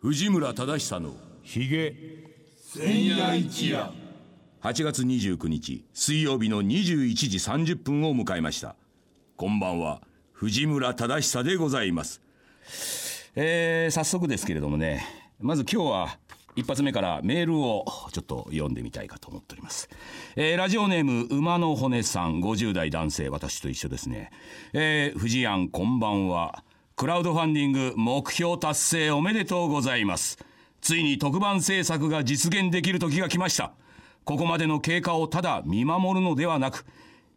藤村忠久のひげ千夜一夜8月29日水曜日の21時30分を迎えましたこんばんは藤村忠久でございますえー、早速ですけれどもねまず今日は一発目からメールをちょっと読んでみたいかと思っております。えー、ラジオネーム馬の骨さん50代男性私と一緒ですね。えー、藤庵こんばんは。クラウドファンディング目標達成おめでとうございます。ついに特番制作が実現できる時が来ました。ここまでの経過をただ見守るのではなく、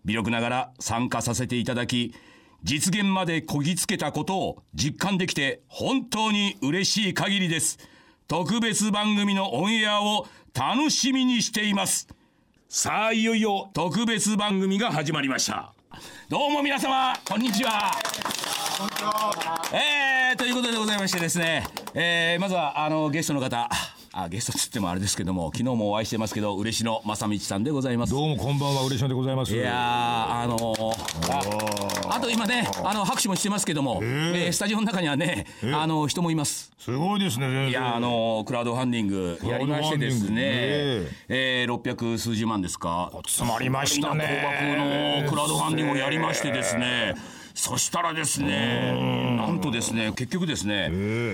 微力ながら参加させていただき、実現までこぎつけたことを実感できて本当に嬉しい限りです。特別番組のオンエアを楽しみにしています。さあ、いよいよ特別番組が始まりました。どうも皆様、こんにちは。えー、ということでございましてですね、えー、まずはあのゲストの方、あゲストっつってもあれですけども、昨日もお会いしてますけど、嬉野正道さんでございます。どうもこんばんは嬉しいでございます。いやーあのーああと今ねあの拍手もしてますけども、えー。スタジオの中にはね、あの人もいます。すごいですねいやあのークラウドファンディングやりましてですねクラウドファンディングね、えー、600数十万ですか。詰まりましたね。高額のクラウドファンディングをやりましてですねそしたらですねなんとですね結局ですね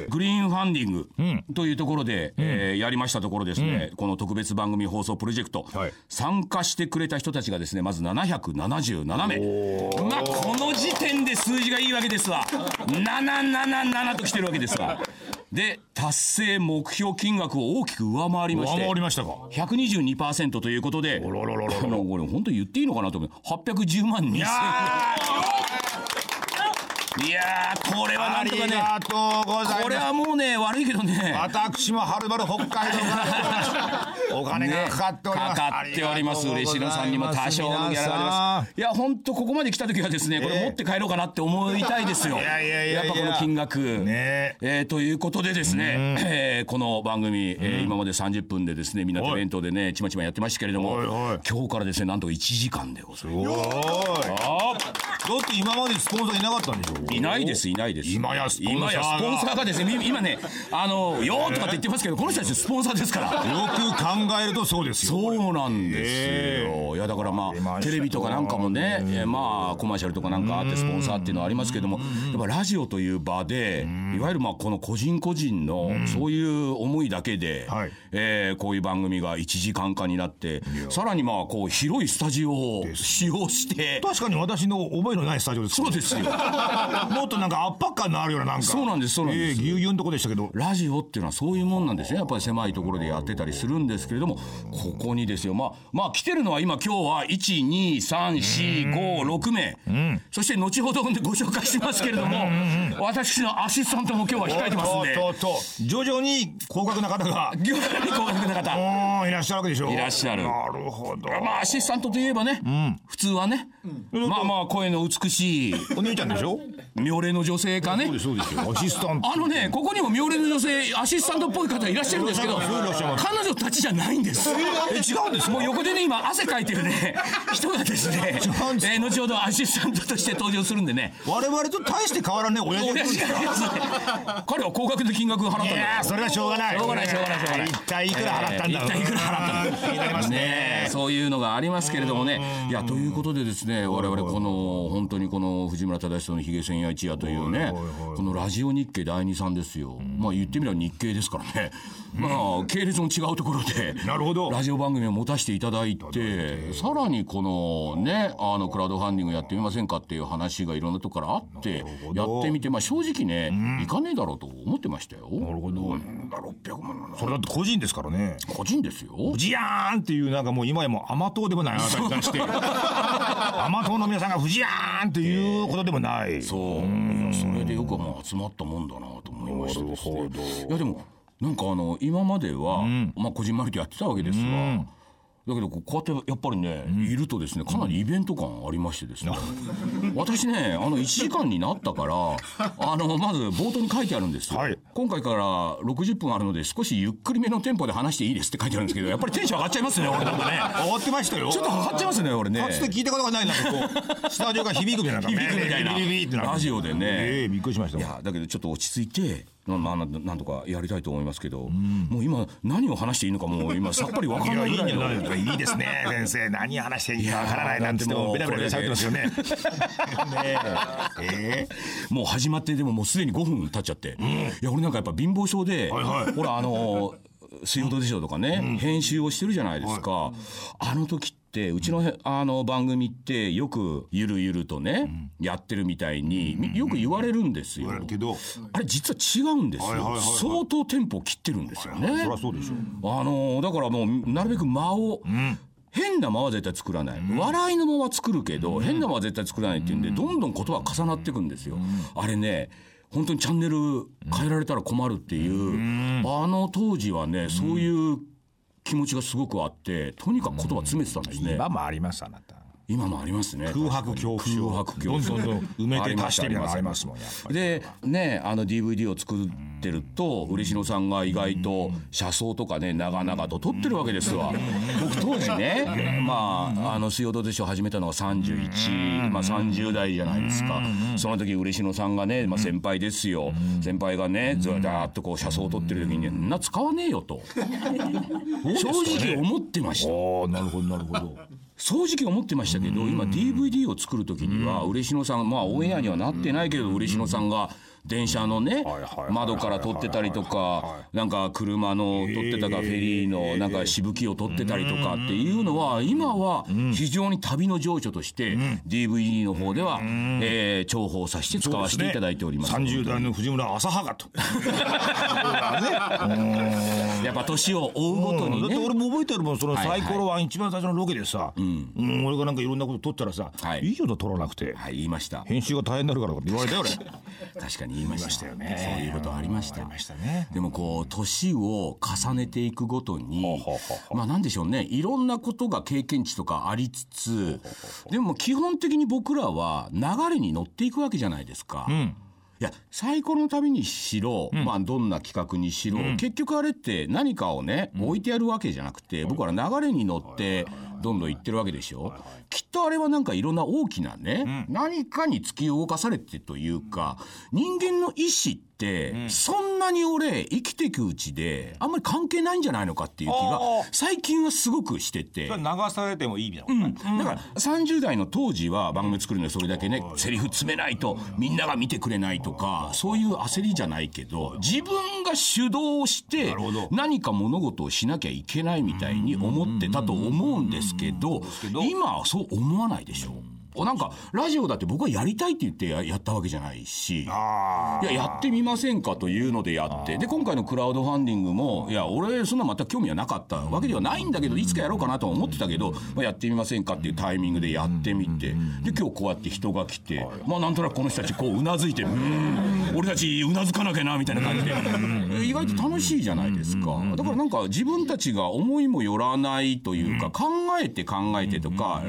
グリーンファンディングというところで、えーやりましたところですね、この特別番組放送プロジェクト、はい。参加してくれた人たちがですねまず777名。まあこの時点で数字がいいわけですわ。777と来てるわけですわ。で達成目標金額を大きく上回りまして上回りましたか。122%ということで、これ本当に言っていいのかなと思う。810万2000いやーこれはなあんとかね、りがとうございます。これはもうね悪いけどね。私もはるばる北海道から。お金がかかっております、かかっております。嬉野さんにも多少のギャラがあります。いや本当ここまで来た時はですねこれ持って帰ろうかなって思いたいですよ。いやいやいやいや。っぱこの金額。ね。えーということでですね、えーこの番組、えー今まで30分でですねみんなで弁当でねちまちまやってましたけれども今日からですねなんと1時間でございます。おーい。だって今までスポンサーいなかったんでしょ？いないですいないです。今やスポンサーが。今やスポンサーがですね。み今ねあのよーとかって言ってますけどこの人たちスポンサーですから。よく考えるとそうですよそうなんですよ、えいやだからまあテレビとかなんかもね、えーまあコマーシャルとかなんかあってスポンサーっていうのはありますけどもやっぱラジオという場でいわゆるまあこの個人個人のそういう思いだけで、はい。えーこういう番組が1時間化になってさらにまあこう広いスタジオを使用して。確かに私の覚えのないスタジオです。そうですよ。もっとなんか圧迫感のあるようななんか。そうなんですそうなんです。ええぎゅうぎゅうのとこでしたけど。ラジオっていうのはそういうもんなんですね。やっぱり狭いところでやってたりするんですけれども。ここにですよ。まあまあ来てるのは今今日は12345名そして後ほどご紹介しますけれども私のアシスタントも今日は控えてますんで。徐々に高額な方が。業界に高額な方。うんいらっしゃるわけでしょ。いらっしゃる。なるほど。まあアシスタントといえばね普通はね。まあまあ声の美しいお姉ちゃんでしょ？妙齢の女性かね？そうですそうですよ。アシスタント。あのね、ここにも妙齢の女性、アシスタントっぽい方いらっしゃるんですけど、彼女たちじゃないんです。え違うんですか？もう横でね、今、汗かいてるね、人がですね、え後ほどアシスタントとして登場するんでね、我々と大して変わらねえ親父彼は高額な金額を払ったんだいやーそれはしょうがない。しょうがないしょうがないしょうがない。一体いくら払ったんだろう。一体いくら払ったんだ。そういうのがありますけれどもね。いや、ということでですね、我々この、本当にこの藤村忠久のヒゲ千夜一夜というね、このラジオ日経第二さんですよ。まあ言ってみれば日経ですからね。まあ、系列の違うところで、なるほど。ラジオ番組を持たせていただいて、さらにこのね、あの、クラウドファンディングやってみませんかっていう話がいろんなとこからあって、やってみて、まあ正直ね、いかねえだろうと思ってましたよ。なるほど。600万な。のそれだって個人ですからね。個人ですよ。ジヤーンっていうなんかもう今やもう甘党でもないあなたに対して。甘党の皆さんがフジヤーンっていうことでもない。そう、いやそれでよくまあ集まったもんだなと思いましてですね。いやでもなんかあの今までは、まあこじんまりとやってたわけですわ、だけどこうやってやっぱりね、いるとですねかなりイベント感ありましてですね、私ねあの1時間になったから あのまず冒頭に書いてあるんですよ、はい。今回から60分あるので少しゆっくりめのテンポで話していいですって書いてあるんですけどやっぱりテンション上がっちゃいますね俺。なんかね終わってましたよ。ちょっと上がっちゃいますね俺ね。かつて聞いたことがないなこう スタジオが響くみたいな響くみたいな。ラジオでねええびっくりしましたいやだけどちょっと落ち着いてなまあ、なんとかやりたいと思いますけど、もう今何を話していいのかもう今 さっぱりわかんないぐらいの。いやいですかいいですね。先生何話していいかわからないなんてもうベラベラ喋ってますよね。ねえ。え もう始まってでももうすでに5分経っちゃって、いや俺なんかやっぱ貧乏症で、はいはい。ほらあの「水曜どうでしょう」とかね、編集をしてるじゃないですか、あの時ってうちのへあの番組ってよくゆるゆるとね、やってるみたいにみよく言われるんですよ。あれ実は違うんですよ、相当テンポを切ってるんですよね、そりゃそうでしょあのだからもうなるべく間を、変な間は絶対作らない、笑いの間は作るけど、変な間は絶対作らないっていうんで、どんどん言葉が重なっていくんですよ、あれね本当にチャンネル変えられたら困るっていう、あの当時はねそういう気持ちがすごくあってとにかく言葉詰めてたんですね、今もありますあなた。今もありますね。空白恐怖症。空白恐怖症。どんどんどん埋めて足してみますでねあの DVD を作ってると嬉野さんが意外と車窓とかね長々と撮ってるわけですわ。僕当時ねまああの「水曜どうでしょう」始めたのが31、まあ、30代じゃないですか。その時嬉野さんがね、まあ、先輩ですよ。先輩がねずーっとこう車窓を撮ってる時にね「んな使わねえよ」と。正直思ってました。なるほどなるほど。正直思ってましたけど今 DVD を作る時には嬉野さんまあオンエアにはなってないけど嬉野さんが電車のね窓から撮ってたりとかなんか車の撮ってたかフェリーのなんかしぶきを撮ってたりとかっていうのは今は非常に旅の情緒として DVD の方ではえー重宝させて使わせていただいております。30代の藤村浅はがと。やっぱ年を追うごとにね。だって俺も覚えてるもんそのサイコロは一番最初のロケでさ、うん。俺がなんかいろんなこと撮ったらさ、はい。い、いよと撮らなくて、はい言いました。編集が大変になるからって言われたよ俺。確かに言いましたよね。そういうことありましたありましたね。でもこう年を重ねていくごとにまあなんでしょうね。いろんなことが経験値とかありつつでも基本的に僕らは流れに乗っていくわけじゃないですか。いやサイコロの旅にしろ、まあどんな企画にしろ、結局あれって何かをね、置いてやるわけじゃなくて僕ら流れに乗ってどんどん行ってるわけでしょ、きっとあれはなんかいろんな大きなね、何かに突き動かされてというか人間の意志って、そんなに俺生きていくうちであんまり関係ないんじゃないのかっていう気が最近はすごくしてて。流されてもいいみたいな、だから30代の当時は番組作るのにそれだけねセリフ詰めないとみんなが見てくれないとかそういう焦りじゃないけど自分が主導して何か物事をしなきゃいけないみたいに思ってたと思うんですけど今はそう思わないでしょ。なんかラジオだって僕はやりたいって言ってややったわけじゃないし。あいややってみませんかというのでやって。で今回のクラウドファンディングもいや俺そんな全く興味はなかったわけではないんだけどいつかやろうかなとは思ってたけど、まあ、やってみませんかっていうタイミングでやってみて。で今日こうやって人が来てまあなんとなくこの人たちこううなずいてうーん俺たちうなずかなきゃなみたいな感じで。え意外と楽しいじゃないですか。だからなんか自分たちが思いもよらないというか考えて考えてとか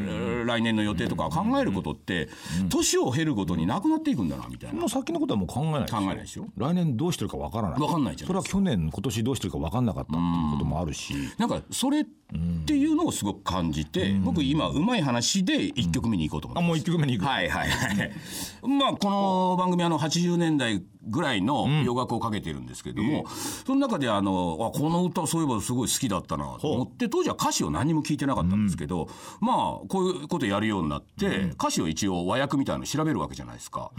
来年の予定とか考えることって年を経るごとになくなっていくんだなみたいな。もう先のことはもう考えない考えないでしょ？来年どうしてるかわからない。わかんないじゃそれは去年今年どうしてるかわかんなかったっていうこともあるし。なんかそれっていうのをすごく感じて、僕今うまい話で1曲目に行こうと思ってあもう一曲目に行く、はいはいはい。まあこの番組あの80年代ぐらいの洋楽をかけてるんですけども、その中であのあこの歌そういえばすごい好きだったなと思って当時は歌詞を何も聞いてなかったんですけど、まあこういうことやるようになって、歌詞を一応和訳みたいなの調べるわけじゃないですか。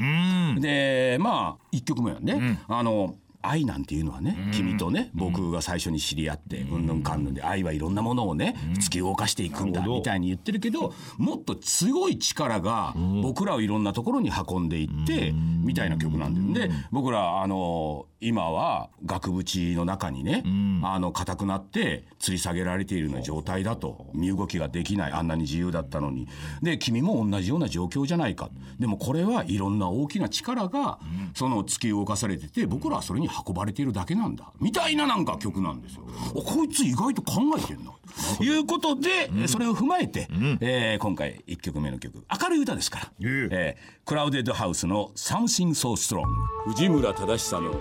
でまあ1曲目はね、あの愛なんていうのはね、君とね僕が最初に知り合ってうん。ぬんかんぬんで愛はいろんなものをね突き動かしていくんだみたいに言ってるけどもっとすごい力が僕らをいろんなところに運んでいってみたいな曲なんでで僕らあの今は額縁の中にねあの硬くなって吊り下げられているような状態だと。身動きができない。あんなに自由だったのに。で君も同じような状況じゃないか。でもこれはいろんな大きな力がその突き動かされてて僕らはそれに運ばれているだけなんだ。みたいななんか曲なんですよ。おこいつ意外と考えてんな。ということで、それを踏まえて、えー今回1曲目の曲明るい歌ですから、え。えークラウデッドハウスの「Something So Strong」藤村忠久の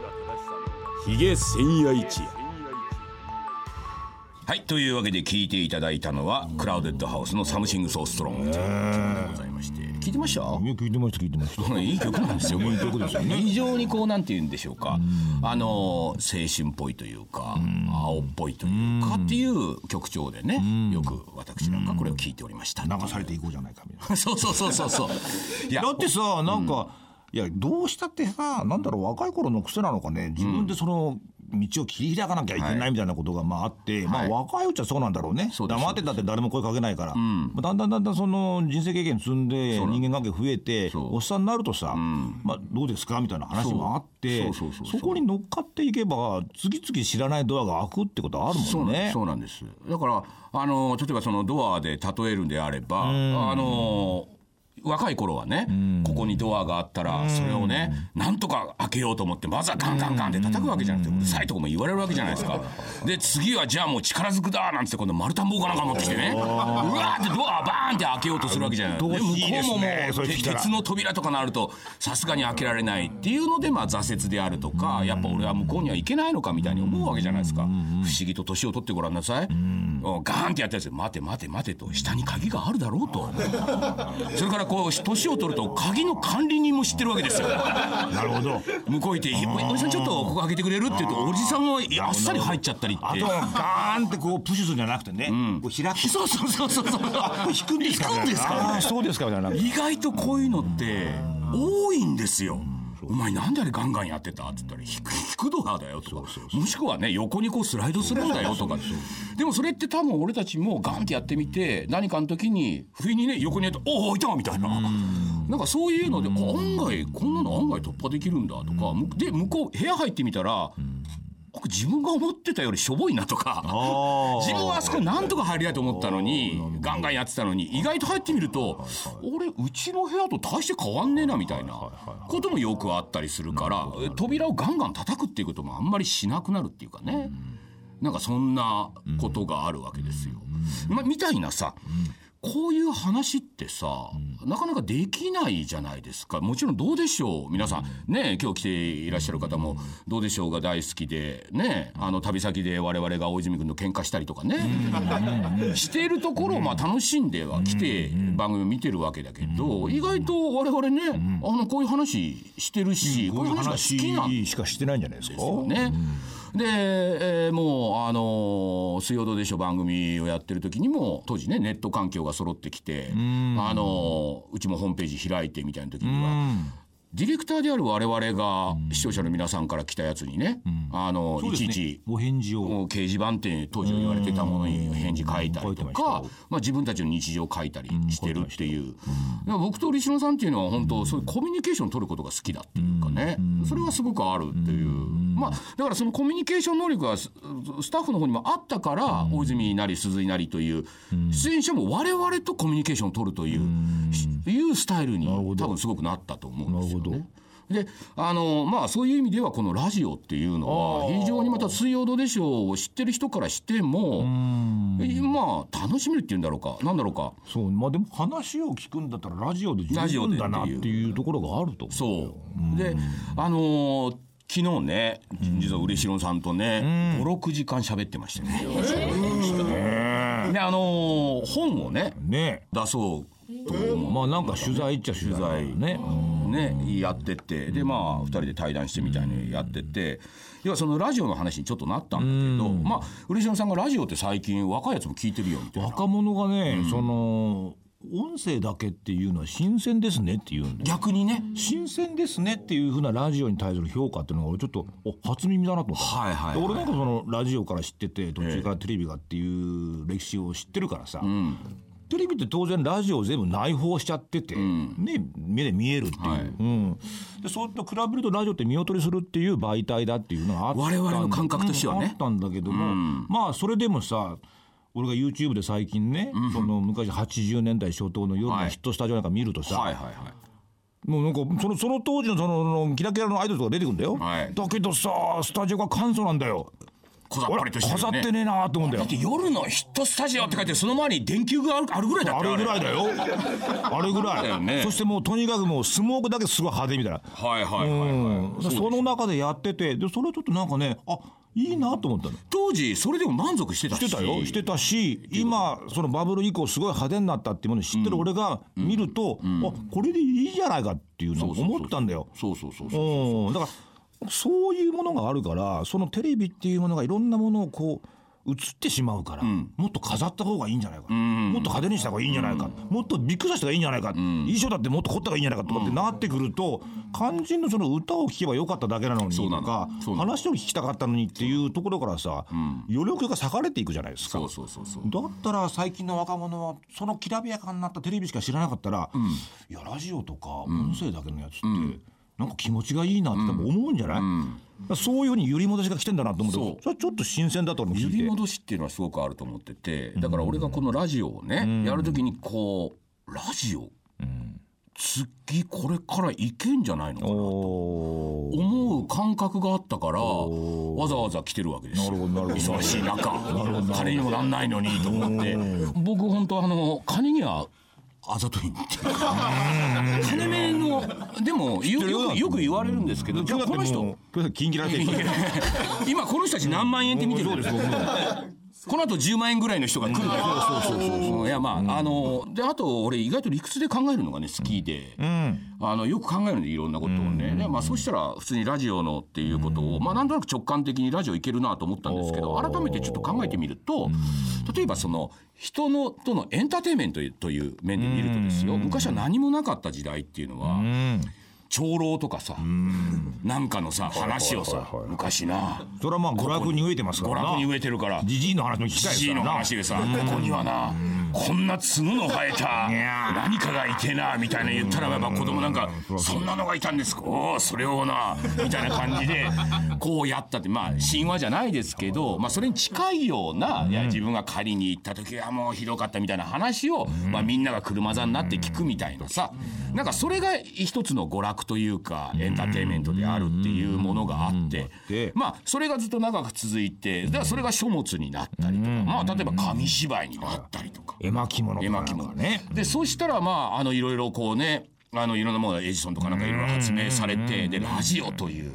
「ヒゲ千夜一夜」はいというわけで聞いていただいたのは Crowded House の「Something So Strong」という曲でございまして聞いてました？いや聞いてました聞いてました。いい曲なんですよ。いい曲ですよね。非常にこうなんて言うんでしょうか。あの青春っぽいというか、青っぽいというかっていう曲調でね、よく私なんかこれを聞いておりました。流されていこうじゃないかみたいな。そうそうそうそうそう。だってさなんか、いやどうしたってさなんだろう若い頃の癖なのかね。自分でその道を切り開かなきゃいけないみたいなことがまああって、まあ若いうちはそうなんだろうね。黙ってたって誰も声かけないから、まあだんだんだんだんその人生経験積んで人間関係増えておっさんになるとさ、まあどうですかみたいな話もあってそこに乗っかっていけば次々知らないドアが開くってことあるもんね。そうなんです。だからあの例えばそのドアで例えるんであれば、あの若い頃はね、ここにドアがあったらそれをね、なんとか開けようと思ってまずはガンガンガンって叩くわけじゃなくてうるさいとこも言われるわけじゃないですか。で次はじゃあもう力ずくだなんつって今度丸太ん棒かなんか持ってきてねうわーってドアバーンって開けようとするわけじゃない。で向こうももう鉄の扉とかなるとさすがに開けられないっていうのでまあ挫折であるとかやっぱ俺は向こうには行けないのかみたいに思うわけじゃないですか。不思議と年を取ってごらんなさい。うん。ガーンってやったやつ。待て待て待てと下に鍵があるだろうと。それからこう年を取ると鍵の管理人も知ってるわけですよ。なるほど。向こう行って「おおじさんちょっとここ開けてくれる?」って言うとおじさんがあっさり入っちゃったりって。あとはガーンってこうプッシュするんじゃなくてね、こう開く。そうそうそうそうそう。引くんですか引くんですかそうですかみたいな意外とこういうのって多いんですよ。お前なんであれガンガンやってた？って言ったら引く引くドアだよとか。もしくはね横にこうスライドするんだよとか。でもそれって多分俺たちもガンってやってみて何かの時に不意にね横にやると「おおいた!」みたいな。なんかそういうので案外こんなの案外突破できるんだとか。むで向こう部屋入ってみたら僕自分が思ってたよりしょぼいなとかー。自分はあそこなんとか入りたいと思ったのにガンガンやってたのに意外と入ってみると俺うちの部屋と大して変わんねえなみたいなこともよくあったりするから扉をガンガン叩くっていうこともあんまりしなくなるっていうかね。なんかそんなことがあるわけですよ。まみたいなさこういう話ってさ、なかなかできないじゃないですか。もちろんどうでしょう皆さん。ね今日来ていらっしゃる方も「どうでしょう」が大好きでねあの旅先で我々が大泉君と喧嘩したりとかねしているところをまあ楽しんでは来て番組見てるわけだけど意外と我々ねあのこういう話してるしこういう話が好きなん話しかしてないんじゃないですか？ね。で、えーもうあのー水曜どうでしょう」番組をやってる時にも当時ねネット環境が揃ってきて、あのーうちもホームページ開いてみたいな時には。ディレクターである我々が視聴者の皆さんから来たやつにね、あのそうですね。いちいちお返事を。掲示板って当時は言われてたものに返事書いたりとか、まあ、自分たちの日常を書いたりしてるっていう、僕と西野さんっていうのは本当そういうコミュニケーションを取ることが好きだっていうかね、それはすごくあるっていう、まあだからそのコミュニケーション能力がススタッフの方にもあったから、大泉なり鈴井なりという出演者も我々とコミュニケーションを取るという、いうスタイルに多分すごくなったと思うんですよね。であのまあそういう意味ではこのラジオっていうのは非常にまた「水曜どうでしょう」を知ってる人からしてもまあ楽しめるっていうんだろうか。なんだろうか。そう。まあでも話を聞くんだったらラジオで十ラジオで分だなっていうところがあると思うそう。であのー昨日ね実は嬉野さんとね56時間喋ってましたね。であのー本をねね。出そうまあなんか取材っちゃ取材ね。ね、やってって。でまあ2人で対談してみたいにやってて。要はそのラジオの話にちょっとなったんだけどまあ嬉野さんがラジオって最近若いやつも聞いてるよみたいな。若者がね、その音声だけっていうのは新鮮ですねって言う逆にね。新鮮ですねっていうふうなラジオに対する評価っていうのが俺ちょっとお初耳だなと思った、はいはいはい。で俺なんかそのラジオから知ってて途中からテレビがっていう歴史を知ってるからさ、テレビって当然ラジオを全部内包しちゃってて、ね、目で見えるっていう、はい。うん、でそうと比べるとラジオって見劣りするっていう媒体だっていうのがあったん我々の感覚としてはね。うんあったんだけども、まあそれでもさ俺が YouTube で最近ね、その昔80年代初頭の夜のヒットスタジオなんか見るとさ、はいはいはい。もうなんかそのその当時のそのキラキラのアイドルとか出てくるんだよ、はい。だけどさスタジオが簡素なんだよ小ざっぱりとしてるね。飾ってねえなーって思うんだよ。だって夜のヒットスタジオって書いてその前に電球があるあるぐらいだっあれぐらいだよ。あれ。ぐらい、だよね。そしてもうとにかくもうスモークだけすごい派手みたいな。はいはいはいはい、うん。その中でやっててでそれちょっとなんかねあいいなと思ったの。当時それでも満足してたし。してたよ。してたし今そのバブル以降すごい派手になったっていうものを知ってる俺が見ると、あこれでいいじゃないかっていうのを思ったんだよ。そうそうそうそう。うん。だからそういうものがあるからそのテレビっていうものがいろんなものをこう映ってしまうから、もっと飾った方がいいんじゃないか、もっと派手にした方がいいんじゃないか、もっとびっくりさせた方がいいんじゃないか、衣装だってもっと凝った方がいいんじゃないかとかってなってくると、肝心のその歌を聴けばよかっただけなのにそうなの。とか話を聞きたかったのにっていうところからさ、余力が割かれていくじゃないですか。そうそうそうそう。だったら最近の若者はそのきらびやかになったテレビしか知らなかったら、いやラジオとか音声だけのやつって、なんか気持ちがいいなって多分思うんじゃない、だからそういうふうに揺り戻しが来てんだなと思ってそれはちょっと新鮮だと思揺り戻しっていうのはすごくあると思っててだから俺がこのラジオをね、やるときにこうラジオ、次これからいけんじゃないのかなおー。思う感覚があったからわざわざ来てるわけですよ。忙しい中。金にもなんないのにと思って。僕本当あの金にはあざといっていうか。金目のでもよくよく言われるんですけどじゃあこの人 今この人たち何万円って見てるんですこの後10万円ぐらいの人が来る。からそうそうそうそういやまあ、あのであと俺意外と理屈で考えるのがね好きで、あのよく考えるんでいろんなことをね、でまあ、そうしたら普通にラジオのっていうことを、まあ、なんとなく直感的にラジオいけるなと思ったんですけど改めてちょっと考えてみると、例えばその人のとのエンターテインメントという面で見るとですよ。昔は何もなかった時代っていうのは。長老とかさなんかのさ話をさ昔な。それはまあ娯楽に飢えてますからな。娯楽に飢えてるから。じじいの話も聞きたいですじいの話でさここにはなこんな角の生えた何かがいてなみたいな言ったらやっぱ子供なんかそんなのがいたんです。かおおそれをな みたいな感じでこうやったってまあ神話じゃないですけどまあそれに近いようないや自分が狩りに行った時はもうひどかったみたいな話をまあみんなが車座になって聞くみたいなさ。なんかそれが一つの娯楽というかエンターテインメントであるっていうものがあってでまあそれがずっと長く続いてだからそれが書物になったりとかまあ例えば紙芝居になったりとか。絵巻物絵巻物かね。でそしたらまああのいろいろこうねあのいろんなものエジソンとかなんかいろいろ発明されてでラジオという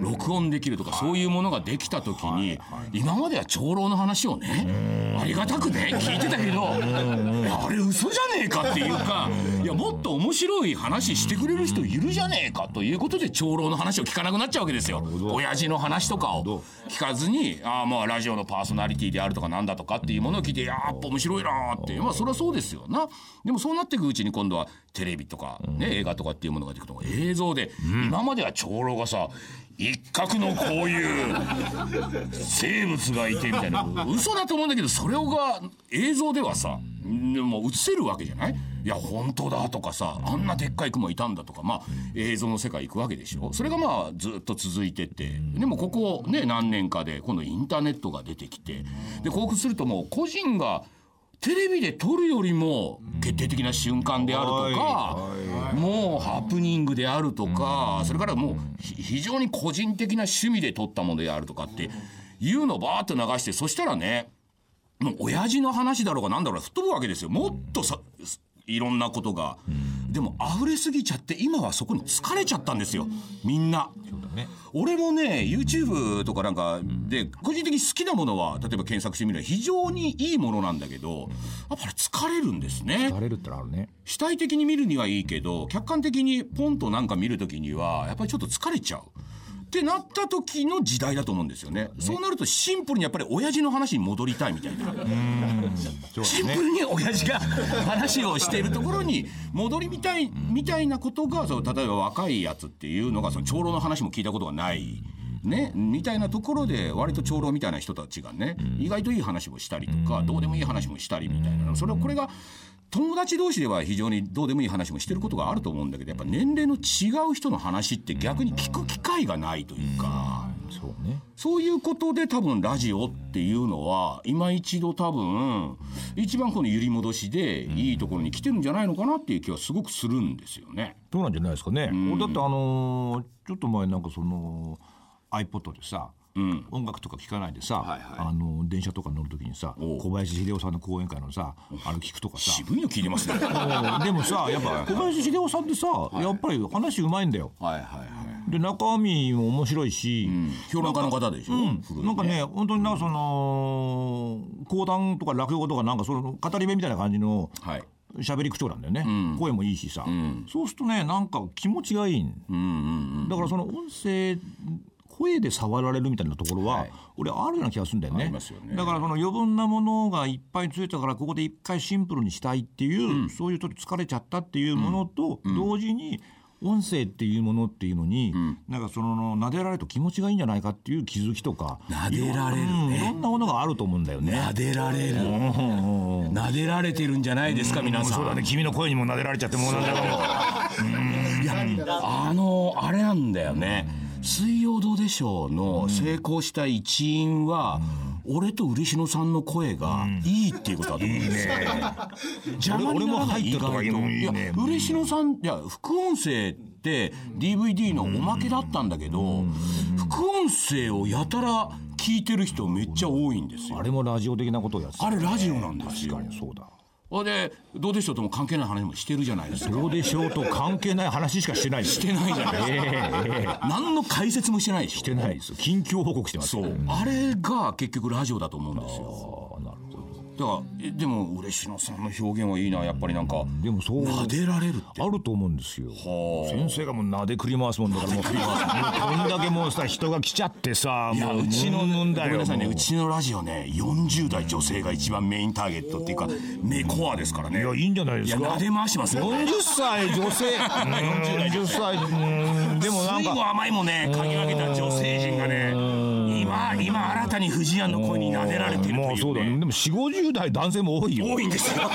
録音できるとかそういうものができた時に今までは長老の話をねありがたくね聞いてたけどあれ嘘じゃねえかっていうかいやもっと面白い話してくれる人いるじゃねえかということで長老の話を聞かなくなっちゃうわけですよ。親父の話とかを聞かずにああまあラジオのパーソナリティであるとかなんだとかっていうものを聞いてやっぱ面白いなーってまあそれはそうですよな。でもそうなっていくうちに今度はテレビとかね映画とかっていうものが出てくると映像で今までは長老がさ一角のこういう生物がいてみたいな嘘だと思うんだけどそれをが映像ではさでも映せるわけじゃない？いや本当だとかさあんなでっかい雲いたんだとかまあ映像の世界行くわけでしょ？それがまあずっと続いてって。でもここね何年かで今度インターネットが出てきて。でこうするともう個人がテレビで撮るよりも決定的な瞬間であるとか、もうハプニングであるとか、それからもうひ非常に個人的な趣味で撮ったものであるとかっていうのをバーッと流してそしたらねもう親父の話だろうがなんだろうが吹っ飛ぶわけですよ。もっとさいろんなことが、でも溢れすぎちゃって今はそこに疲れちゃったんですよ。みんな。俺もね YouTube とかなんかで個人的に好きなものは例えば検索してみると非常にいいものなんだけどやっぱり疲れるんですね。垂れるってのあるね。主体的に見るにはいいけど客観的にポンとなんか見るときにはやっぱりちょっと疲れちゃう。ってなった時の時代だと思うんですよね。そうなるとシンプルにやっぱり親父の話に戻りたいみたいな。シンプルに親父が話をしているところに戻りみたいみたいなことがその例えば若いやつっていうのがその長老の話も聞いたことがない。ね、みたいなところで割と長老みたいな人たちがね意外といい話もしたりとかどうでもいい話もしたりみたいなそれはこれが友達同士では非常にどうでもいい話もしてることがあると思うんだけどやっぱ年齢の違う人の話って逆に聞く機会がないというか。そうね。そういうことで多分ラジオっていうのは今一度多分一番この揺り戻しでいいところに来てるんじゃないのかなっていう気はすごくするんですよね。どうなんじゃないですかね、俺だってあのーちょっと前なんかその iPod でさ、音楽とか聞かないでさ、はいはい。あの電車とか乗る時にさおう。小林秀夫さんの講演会のさあの聞くとかさ。渋いの聞いてますね。うん。でもさやっぱ小林秀夫さんってさやっぱり話うまいんだよ。はいはいはい。で中身も面白いし、評論家の方でしょ、古いなんかね本当になんかその講談とか落語とかなんかその語り部みたいな感じのはい。喋り口調なんだよね、声もいいしさ、そうするとねなんか気持ちがいいん、だからその音声声で触られるみたいなところは、はい。俺あるような気がするんだよね。ありますよね。だからその余分なものがいっぱいついたからここで一回シンプルにしたいっていう、そういうちょっと疲れちゃったっていうものと同時に、音声っていうものっていうのに、なんかその撫でられると気持ちがいいんじゃないかっていう気づきとか撫でられるうんいろんなものがあると思うんだよね。撫でられる。撫でられてるんじゃないですか皆さん。そうだね。君の声にも撫でられちゃってもうなんだか いやあのあれなんだよね「水曜どうでしょう」の成功した一因は、俺と嬉野さんの声がいいっていうことだと思う。んですよ。邪魔にならない俺も入ってると。かいや嬉野さんいや副音声って DVD のおまけだったんだけど副音声をやたら聞いてる人めっちゃ多いんですよ。あれもラジオ的なことをやってたあれラジオなんですよ。確かにそうだほんでどうでしょうとも関係ない話もしてるじゃないですか。どうでしょうと関係ない話しかしてないししてないじゃないですか。ええ何の解説もしてないでしょ。してないですよ近況報告してますそう、あれが結局ラジオだと思うんですよ。あなるほどだからえでも嬉野さんの表現はいいなやっぱりなんかでもそう撫でられるって。あると思うんですよ。はあ。先生がもう撫でくり回すもんだからもう。こんだけもうさ人が来ちゃってさもううちのうんだよごめんなさいねもうちのラジオね40代女性が一番メインターゲットっていうかメコアですからね。いやいいんじゃないですか？いや撫で回しますよ。40歳女性。40歳うんでもなんか。甘いもね嗅ぎ分けた女性陣がね今今新たに藤庵の声に撫でられてるともうそうだいうねねでも4 5 0代男性も多いよ。多いんですよ。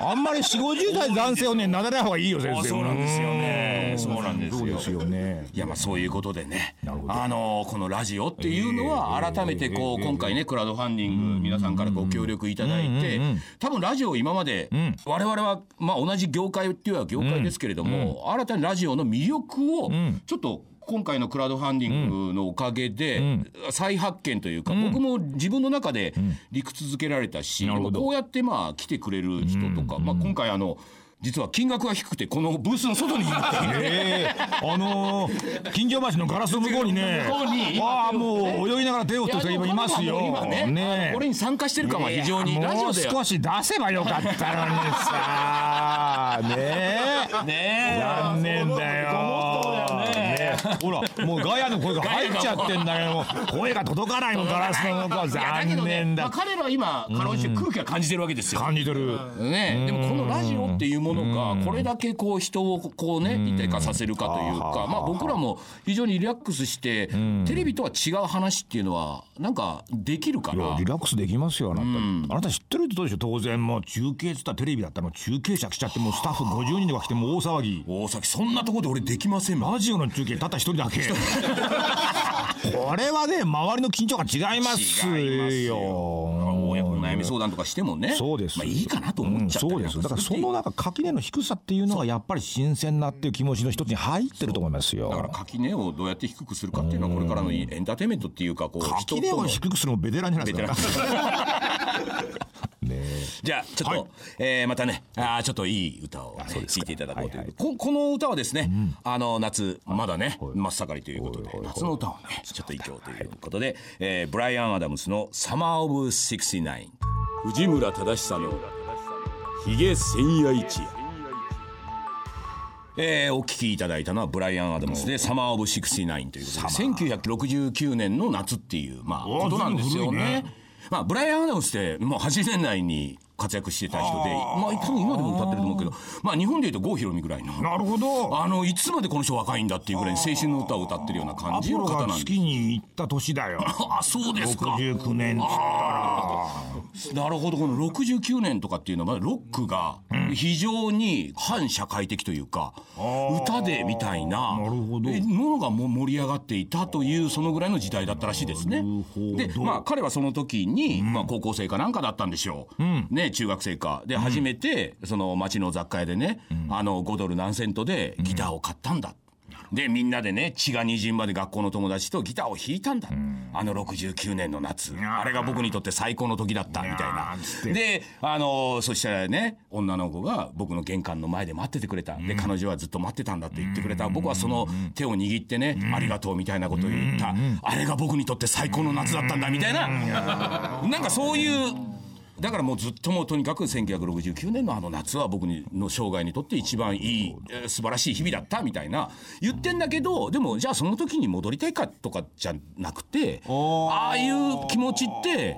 あんまり4 5 0代男性をね撫でない方がいいよ先生。そうなんですよね。そうなんですよ。ね。いやまあそういうことでね。あのこのラジオっていうのは改めてこう今回ねクラウドファンディング皆さんからご協力いただいて多分ラジオ今まで我々はまあ同じ業界っていうのは業界ですけれども新たにラジオの魅力をちょっと今回のクラウドファンディングのおかげで再発見というか僕も自分の中で理屈づけられたしこうやってまあ来てくれる人とかまあ今回あの実は金額が低くてこのブースの外にいるっていう。ねえ。えあのー、金魚橋のガラスの向こうにね向こうにわあもう泳ぎながら手を振ってるいますよ。今ねねこれに参加してる感は非常にラジオで。少し出せばよかったのにさねえ。ね残念だよ。ねほらもうガヤの声が入っちゃってんだよ声が届かないのガラスの向こう残念だ。ねまあ彼らは今かろうじて空気は感じてるわけですよ。感じてる。ね、でもこのラジオっていうものがこれだけこう人をこうね一体化させるかというかまあ僕らも非常にリラックスしてテレビとは違う話っていうのはなんかできるからリラックスできますよあなた、あなた知ってるってどうでしょ当然もう中継っつったらテレビだったらもう中継車来ちゃってもうスタッフ50人とか来てもう大騒ぎ。大崎そんなところで俺できません。もんラジオの中継たった一人だけ。これはね周りの緊張感違いますよ。親子の悩み相談とかしてもねそうです。まあいいかなと思っちゃったりうんそうです。だからそのなんか垣根の低さっていうのがやっぱり新鮮なっていう気持ちの一つに入ってると思いますよ。だから垣根をどうやって低くするかっていうのはこれからのエンターテインメントっていうかこう人垣根を低くするのもベテランじゃないですかね じゃあちょっと、はい。えーまたねあーちょっといい歌を、ね、聴いていただこうという、ここの歌はですね、あの夏まだね真っ盛りということで。夏の歌をね。ちょっと一曲ということで、えーブライアン・アダムスの「サマー・オブ・69」藤村忠久の「ひげ千夜一夜」えーお聴きいただいたのはブライアン・アダムスで「サマー・オブ・69」ということで。1969年の夏っていうまあことなんですよね。まあブライアン・アダムスってもう80年代に活躍してた人でまあ多分今でも歌ってると思うけどまあ日本でいうと郷ひろみぐらいの。なるほど。あのいつまでこの人若いんだっていうぐらいに青春の歌を歌ってるような感じの方なんです。が月に行った年だよ。あそうですか。69年なるほど。この69年とかっていうのはロックが非常に反社会的というか、歌でみたいななるほど。えものがもう盛り上がっていたというそのぐらいの時代だったらしいですね。でまあ彼はその時に、まあ、高校生かなんかだったんでしょう、ね、中学生か。で初めてその町の雑貨屋でね、あの5ドル何セントでギターを買ったんだ。でみんなでね血がにじんまで学校の友達とギターを弾いたんだ、あの69年の夏。あれが僕にとって最高の時だったみたいな。であのそしたらね女の子が僕の玄関の前で待っててくれた。で彼女はずっと待ってたんだって言ってくれた。僕はその手を握ってねありがとうみたいなことを言った。あれが僕にとって最高の夏だったんだみたいな。なんかそういうだからもうずっともうとにかく1969年のあの夏は僕の生涯にとって一番いい、えー素晴らしい日々だったみたいな言ってんだけどでもじゃあその時に戻りたいかとかじゃなくてああいう気持ちって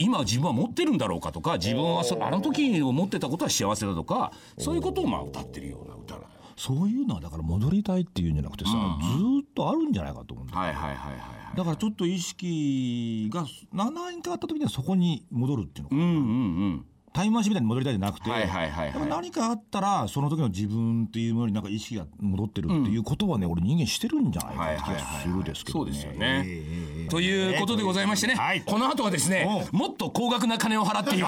今自分は持ってるんだろうかとか自分はそあの時を持ってたことは幸せだとかそういうことをまあ歌ってるような歌だそういうのはだから戻りたいっていうんじゃなくてさ、ずーっとあるんじゃないかと思うんだよ。はいはいはいはいだからちょっと意識が何かあった時にはそこに戻るっていうのか、うんうんうん。タイムマシンみたいに戻りたいじゃなくて、はいはいはいはい。何かあったらその時の自分っていうものになんか意識が戻ってるっていうことはね、俺人間してるんじゃないかって気がするですけどね。そうですよね。ええ。ええということでございましてね、はい。この後はですねもっと高額な金を払っている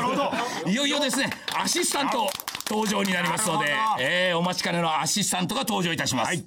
いよいよですねアシスタント登場になりますのでえーお待ちかねのアシスタントが登場いたします。